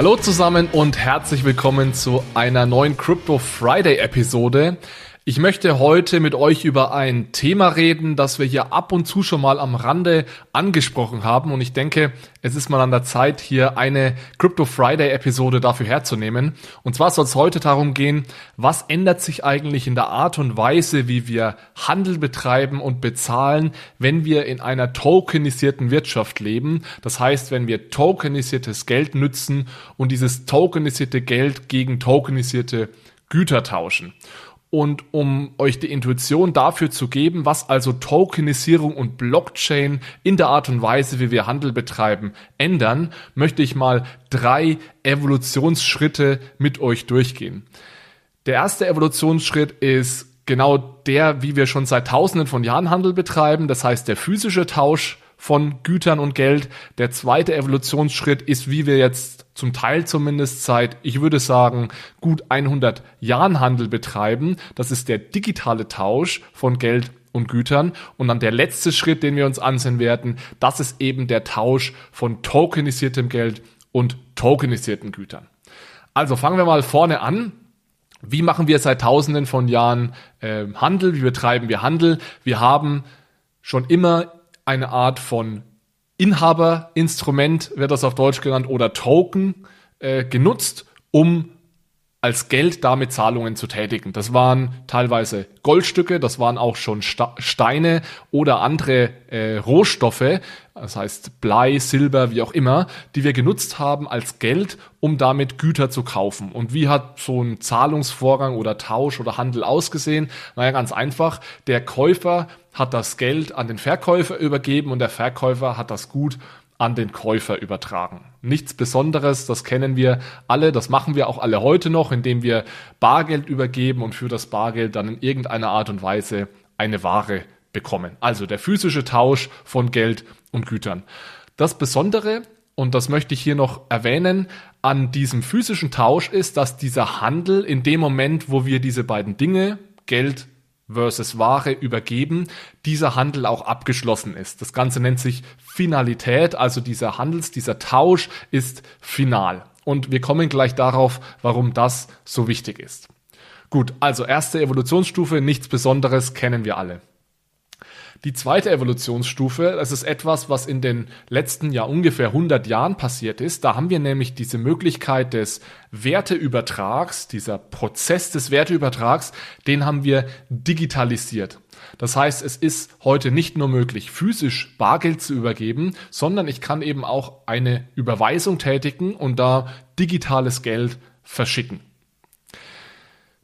Hallo zusammen und herzlich willkommen zu einer neuen Crypto Friday Episode. Ich möchte heute mit euch über ein Thema reden, das wir hier ab und zu schon mal am Rande angesprochen haben und ich denke, es ist mal an der Zeit, hier eine Crypto Friday Episode dafür herzunehmen. Und zwar soll es heute darum gehen, was ändert sich eigentlich in der Art und Weise, wie wir Handel betreiben und bezahlen, wenn wir in einer tokenisierten Wirtschaft leben. Das heißt, wenn wir tokenisiertes Geld nützen und dieses tokenisierte Geld gegen tokenisierte Güter tauschen. Und um euch die Intuition dafür zu geben, was also Tokenisierung und Blockchain in der Art und Weise, wie wir Handel betreiben, ändern, möchte ich mal drei Evolutionsschritte mit euch durchgehen. Der erste Evolutionsschritt ist genau der, wie wir schon seit tausenden von Jahren Handel betreiben, das heißt der physische Tausch von Gütern und Geld. Der zweite Evolutionsschritt ist, wie wir jetzt zum Teil zumindest seit, ich würde sagen, gut 100 Jahren Handel betreiben. Das ist der digitale Tausch von Geld und Gütern. Und dann der letzte Schritt, den wir uns ansehen werden, das ist eben der Tausch von tokenisiertem Geld und tokenisierten Gütern. Also fangen wir mal vorne an. Wie machen wir seit Tausenden von Jahren äh, Handel? Wie betreiben wir Handel? Wir haben schon immer eine Art von Inhaberinstrument, wird das auf Deutsch genannt, oder Token äh, genutzt, um als Geld damit Zahlungen zu tätigen. Das waren teilweise Goldstücke, das waren auch schon Steine oder andere äh, Rohstoffe, das heißt Blei, Silber, wie auch immer, die wir genutzt haben als Geld, um damit Güter zu kaufen. Und wie hat so ein Zahlungsvorgang oder Tausch oder Handel ausgesehen? Naja, ganz einfach. Der Käufer hat das Geld an den Verkäufer übergeben und der Verkäufer hat das Gut an den Käufer übertragen. Nichts Besonderes, das kennen wir alle, das machen wir auch alle heute noch, indem wir Bargeld übergeben und für das Bargeld dann in irgendeiner Art und Weise eine Ware bekommen. Also der physische Tausch von Geld und Gütern. Das Besondere, und das möchte ich hier noch erwähnen, an diesem physischen Tausch ist, dass dieser Handel in dem Moment, wo wir diese beiden Dinge, Geld versus Ware übergeben, dieser Handel auch abgeschlossen ist. Das Ganze nennt sich Finalität, also dieser Handels, dieser Tausch ist final. Und wir kommen gleich darauf, warum das so wichtig ist. Gut, also erste Evolutionsstufe, nichts Besonderes, kennen wir alle. Die zweite Evolutionsstufe, das ist etwas, was in den letzten ja ungefähr 100 Jahren passiert ist. Da haben wir nämlich diese Möglichkeit des Werteübertrags, dieser Prozess des Werteübertrags, den haben wir digitalisiert. Das heißt, es ist heute nicht nur möglich, physisch Bargeld zu übergeben, sondern ich kann eben auch eine Überweisung tätigen und da digitales Geld verschicken.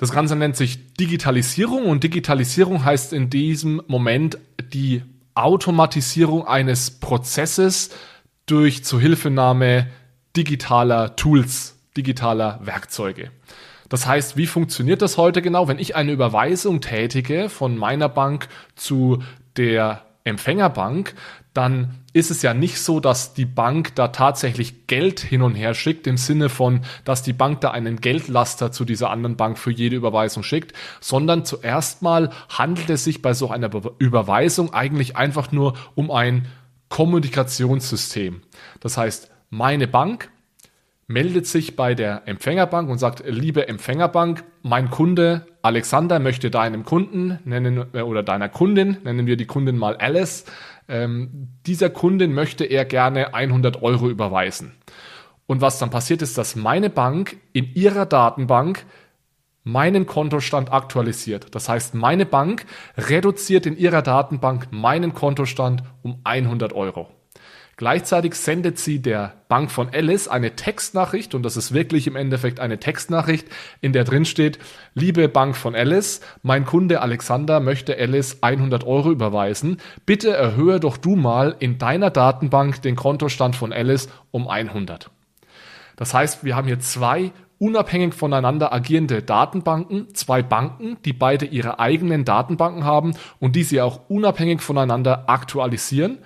Das Ganze nennt sich Digitalisierung und Digitalisierung heißt in diesem Moment die Automatisierung eines Prozesses durch Zuhilfenahme digitaler Tools, digitaler Werkzeuge. Das heißt, wie funktioniert das heute genau? Wenn ich eine Überweisung tätige von meiner Bank zu der Empfängerbank, dann ist es ja nicht so, dass die Bank da tatsächlich Geld hin und her schickt, im Sinne von, dass die Bank da einen Geldlaster zu dieser anderen Bank für jede Überweisung schickt, sondern zuerst mal handelt es sich bei so einer Überweisung eigentlich einfach nur um ein Kommunikationssystem. Das heißt, meine Bank meldet sich bei der Empfängerbank und sagt, liebe Empfängerbank, mein Kunde Alexander möchte deinem Kunden nennen äh, oder deiner Kundin, nennen wir die Kundin mal Alice, ähm, dieser Kundin möchte er gerne 100 Euro überweisen. Und was dann passiert ist, dass meine Bank in ihrer Datenbank meinen Kontostand aktualisiert. Das heißt, meine Bank reduziert in ihrer Datenbank meinen Kontostand um 100 Euro. Gleichzeitig sendet sie der Bank von Alice eine Textnachricht und das ist wirklich im Endeffekt eine Textnachricht, in der drin steht, liebe Bank von Alice, mein Kunde Alexander möchte Alice 100 Euro überweisen. Bitte erhöhe doch du mal in deiner Datenbank den Kontostand von Alice um 100. Das heißt, wir haben hier zwei unabhängig voneinander agierende Datenbanken, zwei Banken, die beide ihre eigenen Datenbanken haben und die sie auch unabhängig voneinander aktualisieren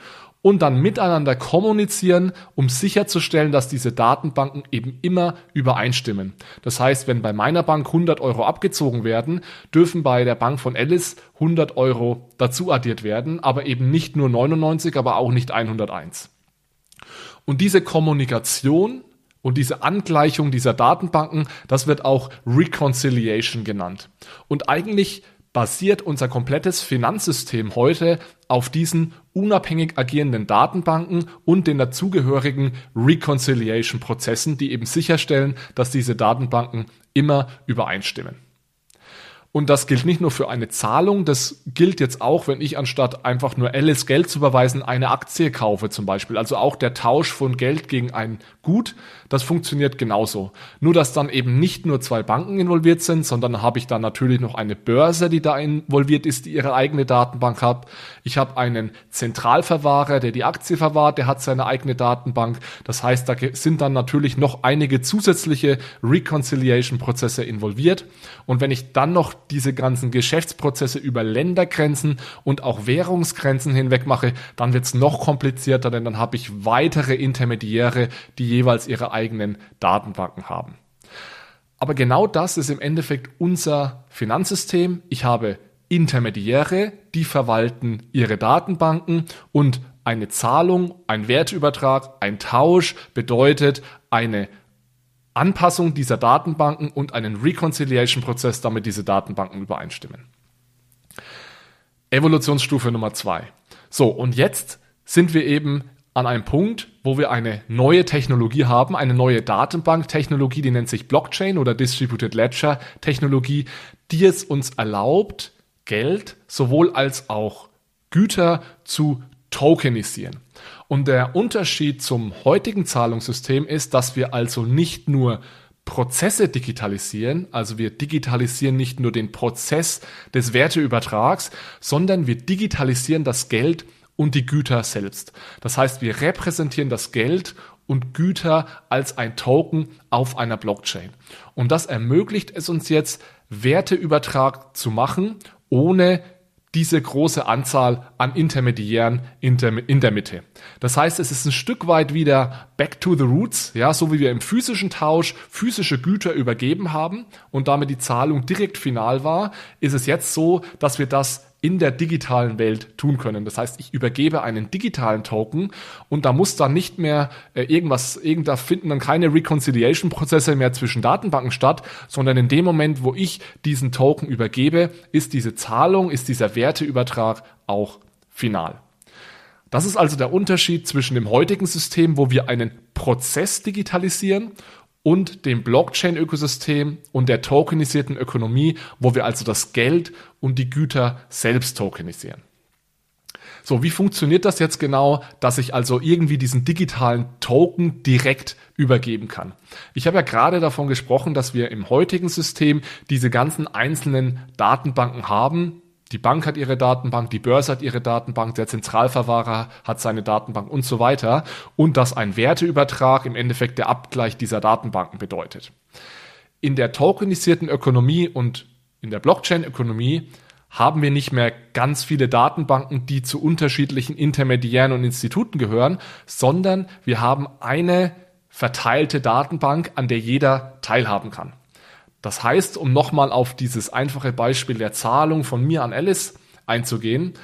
und dann miteinander kommunizieren, um sicherzustellen, dass diese Datenbanken eben immer übereinstimmen. Das heißt, wenn bei meiner Bank 100 Euro abgezogen werden, dürfen bei der Bank von Alice 100 Euro dazu addiert werden, aber eben nicht nur 99, aber auch nicht 101. Und diese Kommunikation Und diese Angleichung dieser Datenbanken, das wird auch Reconciliation genannt. Und eigentlich basiert unser komplettes Finanzsystem heute auf diesen unabhängig agierenden Datenbanken und den dazugehörigen Reconciliation-Prozessen, die eben sicherstellen, dass diese Datenbanken immer übereinstimmen. Und das gilt nicht nur für eine Zahlung, das gilt jetzt auch, wenn ich anstatt einfach nur Alice Geld zu überweisen, eine Aktie kaufe zum Beispiel. Also auch der Tausch von Geld gegen ein Gut, das funktioniert genauso. Nur, dass dann eben nicht nur zwei Banken involviert sind, sondern habe ich dann natürlich noch eine Börse, die da involviert ist, die ihre eigene Datenbank hat. Ich habe einen Zentralverwahrer, der die Aktie verwahrt, der hat seine eigene Datenbank. Das heißt, da sind dann natürlich noch einige zusätzliche Reconciliation-Prozesse involviert. Und wenn ich dann noch diese ganzen Geschäftsprozesse über Ländergrenzen und auch Währungsgrenzen hinweg mache, dann wird es noch komplizierter, denn dann habe ich weitere Intermediäre, die jeweils ihre eigenen Datenbanken haben. Aber genau das ist im Endeffekt unser Finanzsystem. Ich habe Intermediäre, die verwalten ihre Datenbanken und eine Zahlung, ein Wertübertrag, ein Tausch bedeutet eine Anpassung dieser Datenbanken und einen Reconciliation-Prozess, damit diese Datenbanken übereinstimmen. Evolutionsstufe Nummer zwei. So, und jetzt sind wir eben an einem Punkt, wo wir eine neue Technologie haben, eine neue Datenbanktechnologie, die nennt sich Blockchain oder Distributed Ledger Technologie, die es uns erlaubt, Geld sowohl als auch Güter zu tokenisieren. Und der Unterschied zum heutigen Zahlungssystem ist, dass wir also nicht nur Prozesse digitalisieren, also wir digitalisieren nicht nur den Prozess des Werteübertrags, sondern wir digitalisieren das Geld und die Güter selbst. Das heißt, wir repräsentieren das Geld und Güter als ein Token auf einer Blockchain. Und das ermöglicht es uns jetzt, Werteübertrag zu machen, ohne diese große Anzahl an Intermediären in der, in der Mitte. Das heißt, es ist ein Stück weit wieder back to the roots, ja, so wie wir im physischen Tausch physische Güter übergeben haben und damit die Zahlung direkt final war, ist es jetzt so, dass wir das in der digitalen Welt tun können. Das heißt, ich übergebe einen digitalen Token und da muss dann nicht mehr äh, irgendwas, irgendda finden dann keine Reconciliation-Prozesse mehr zwischen Datenbanken statt, sondern in dem Moment, wo ich diesen Token übergebe, ist diese Zahlung, ist dieser Werteübertrag auch final. Das ist also der Unterschied zwischen dem heutigen System, wo wir einen Prozess digitalisieren und dem Blockchain-Ökosystem und der tokenisierten Ökonomie, wo wir also das Geld und die Güter selbst tokenisieren. So, wie funktioniert das jetzt genau, dass ich also irgendwie diesen digitalen Token direkt übergeben kann? Ich habe ja gerade davon gesprochen, dass wir im heutigen System diese ganzen einzelnen Datenbanken haben, die Bank hat ihre Datenbank, die Börse hat ihre Datenbank, der Zentralverwahrer hat seine Datenbank und so weiter. Und dass ein Werteübertrag im Endeffekt der Abgleich dieser Datenbanken bedeutet. In der tokenisierten Ökonomie und in der Blockchain-Ökonomie haben wir nicht mehr ganz viele Datenbanken, die zu unterschiedlichen Intermediären und Instituten gehören, sondern wir haben eine verteilte Datenbank, an der jeder teilhaben kann. Das heißt, um nochmal auf dieses einfache Beispiel der Zahlung von mir an Alice einzugehen,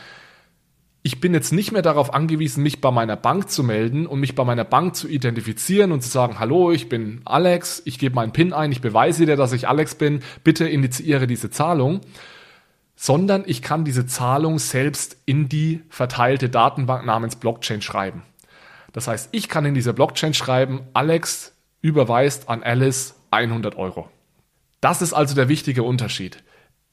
ich bin jetzt nicht mehr darauf angewiesen, mich bei meiner Bank zu melden und mich bei meiner Bank zu identifizieren und zu sagen, hallo, ich bin Alex, ich gebe meinen PIN ein, ich beweise dir, dass ich Alex bin, bitte initiiere diese Zahlung, sondern ich kann diese Zahlung selbst in die verteilte Datenbank namens Blockchain schreiben. Das heißt, ich kann in dieser Blockchain schreiben, Alex überweist an Alice 100 Euro. Das ist also der wichtige Unterschied.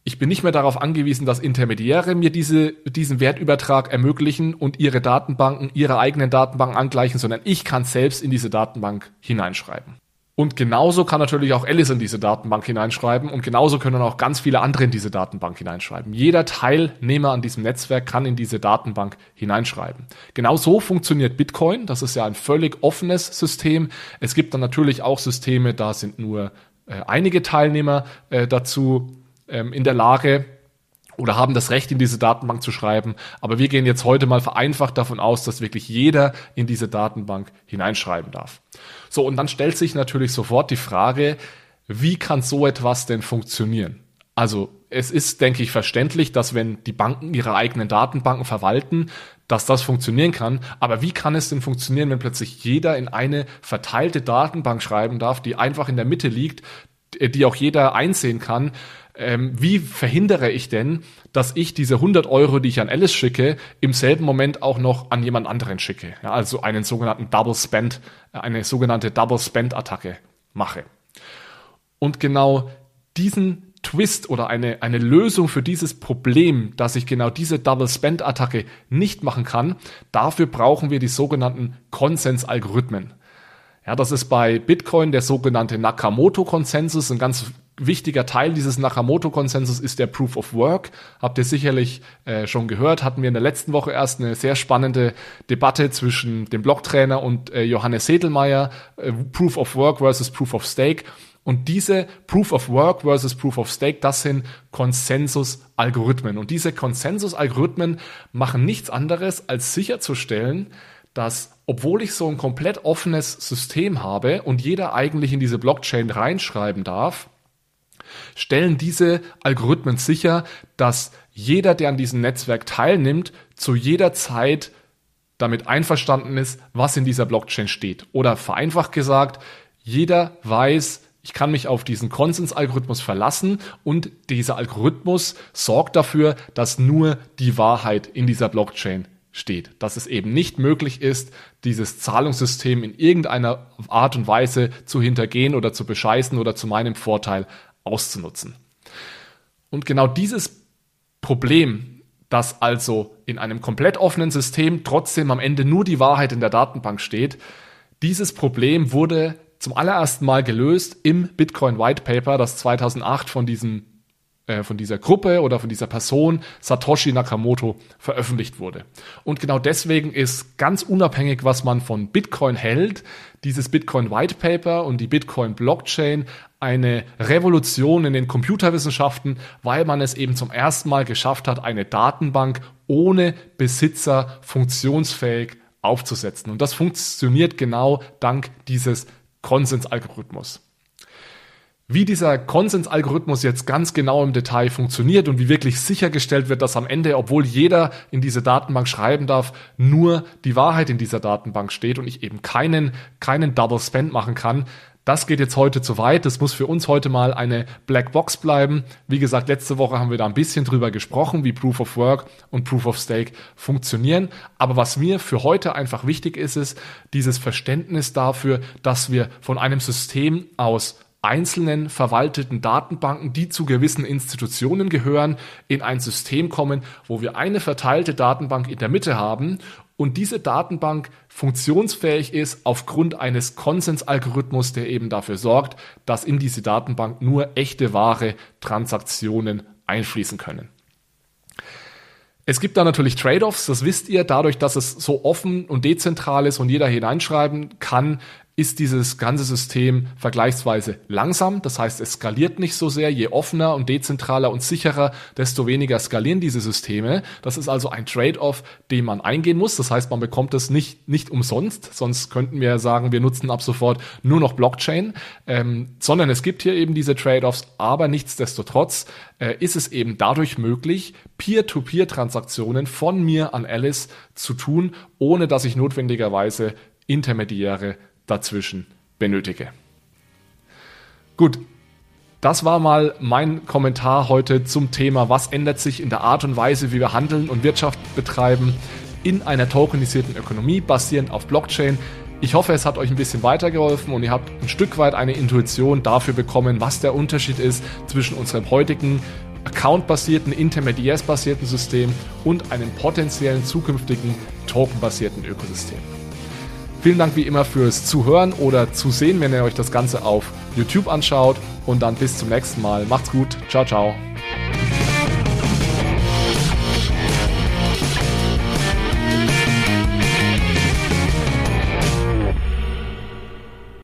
Ich bin nicht mehr darauf angewiesen, dass Intermediäre mir diese, diesen Wertübertrag ermöglichen und ihre Datenbanken, ihre eigenen Datenbanken angleichen, sondern ich kann selbst in diese Datenbank hineinschreiben. Und genauso kann natürlich auch Alice in diese Datenbank hineinschreiben und genauso können auch ganz viele andere in diese Datenbank hineinschreiben. Jeder Teilnehmer an diesem Netzwerk kann in diese Datenbank hineinschreiben. Genauso funktioniert Bitcoin. Das ist ja ein völlig offenes System. Es gibt dann natürlich auch Systeme, da sind nur äh, einige Teilnehmer äh, dazu ähm, in der Lage oder haben das Recht, in diese Datenbank zu schreiben. Aber wir gehen jetzt heute mal vereinfacht davon aus, dass wirklich jeder in diese Datenbank hineinschreiben darf. So, und dann stellt sich natürlich sofort die Frage, wie kann so etwas denn funktionieren? Also es ist, denke ich, verständlich, dass wenn die Banken ihre eigenen Datenbanken verwalten, dass das funktionieren kann. Aber wie kann es denn funktionieren, wenn plötzlich jeder in eine verteilte Datenbank schreiben darf, die einfach in der Mitte liegt, die auch jeder einsehen kann? Ähm, wie verhindere ich denn, dass ich diese 100 Euro, die ich an Alice schicke, im selben Moment auch noch an jemand anderen schicke? Ja, also einen sogenannten Double Spend, äh, eine sogenannte Double Spend Attacke mache. Und genau diesen Twist oder eine, eine Lösung für dieses Problem, dass ich genau diese Double Spend Attacke nicht machen kann, dafür brauchen wir die sogenannten Konsensalgorithmen. Ja, das ist bei Bitcoin der sogenannte Nakamoto-Konsensus. Ein ganz wichtiger Teil dieses Nakamoto-Konsensus ist der Proof of Work. Habt ihr sicherlich äh, schon gehört. Hatten wir in der letzten Woche erst eine sehr spannende Debatte zwischen dem Blocktrainer und äh, Johannes Sedelmeier. Äh, Proof of Work versus Proof of Stake. Und diese Proof of Work versus Proof of Stake, das sind Konsensus-Algorithmen. Und diese Konsensus-Algorithmen machen nichts anderes, als sicherzustellen, dass obwohl ich so ein komplett offenes System habe und jeder eigentlich in diese Blockchain reinschreiben darf, stellen diese Algorithmen sicher, dass jeder, der an diesem Netzwerk teilnimmt, zu jeder Zeit damit einverstanden ist, was in dieser Blockchain steht. Oder vereinfacht gesagt, jeder weiß, ich kann mich auf diesen Konsensalgorithmus verlassen und dieser Algorithmus sorgt dafür, dass nur die Wahrheit in dieser Blockchain steht. Dass es eben nicht möglich ist, dieses Zahlungssystem in irgendeiner Art und Weise zu hintergehen oder zu bescheißen oder zu meinem Vorteil auszunutzen. Und genau dieses Problem, dass also in einem komplett offenen System trotzdem am Ende nur die Wahrheit in der Datenbank steht, dieses Problem wurde zum allerersten Mal gelöst im Bitcoin White Paper, das 2008 von diesem äh, von dieser Gruppe oder von dieser Person Satoshi Nakamoto veröffentlicht wurde. Und genau deswegen ist ganz unabhängig, was man von Bitcoin hält, dieses Bitcoin White Paper und die Bitcoin Blockchain eine Revolution in den Computerwissenschaften, weil man es eben zum ersten Mal geschafft hat, eine Datenbank ohne Besitzer funktionsfähig aufzusetzen. Und das funktioniert genau dank dieses Konsensalgorithmus. Wie dieser Konsensalgorithmus jetzt ganz genau im Detail funktioniert und wie wirklich sichergestellt wird, dass am Ende, obwohl jeder in diese Datenbank schreiben darf, nur die Wahrheit in dieser Datenbank steht und ich eben keinen, keinen Double Spend machen kann, das geht jetzt heute zu weit. Das muss für uns heute mal eine Black Box bleiben. Wie gesagt, letzte Woche haben wir da ein bisschen drüber gesprochen, wie Proof of Work und Proof of Stake funktionieren. Aber was mir für heute einfach wichtig ist, ist dieses Verständnis dafür, dass wir von einem System aus einzelnen verwalteten Datenbanken, die zu gewissen Institutionen gehören, in ein System kommen, wo wir eine verteilte Datenbank in der Mitte haben und diese Datenbank funktionsfähig ist aufgrund eines Konsensalgorithmus, der eben dafür sorgt, dass in diese Datenbank nur echte wahre Transaktionen einfließen können. Es gibt da natürlich Trade-offs, das wisst ihr, dadurch, dass es so offen und dezentral ist und jeder hineinschreiben kann, ist dieses ganze System vergleichsweise langsam. Das heißt, es skaliert nicht so sehr. Je offener und dezentraler und sicherer, desto weniger skalieren diese Systeme. Das ist also ein Trade-off, den man eingehen muss. Das heißt, man bekommt es nicht, nicht umsonst. Sonst könnten wir sagen, wir nutzen ab sofort nur noch Blockchain. Ähm, sondern es gibt hier eben diese Trade-offs. Aber nichtsdestotrotz äh, ist es eben dadurch möglich, Peer-to-Peer-Transaktionen von mir an Alice zu tun, ohne dass ich notwendigerweise Intermediäre dazwischen benötige. Gut, das war mal mein Kommentar heute zum Thema, was ändert sich in der Art und Weise, wie wir handeln und Wirtschaft betreiben in einer tokenisierten Ökonomie basierend auf Blockchain. Ich hoffe, es hat euch ein bisschen weitergeholfen und ihr habt ein Stück weit eine Intuition dafür bekommen, was der Unterschied ist zwischen unserem heutigen Account-basierten, Intermediärs-basierten System und einem potenziellen zukünftigen Token-basierten Ökosystem. Vielen Dank wie immer fürs Zuhören oder Zusehen, wenn ihr euch das Ganze auf YouTube anschaut. Und dann bis zum nächsten Mal. Macht's gut. Ciao, ciao.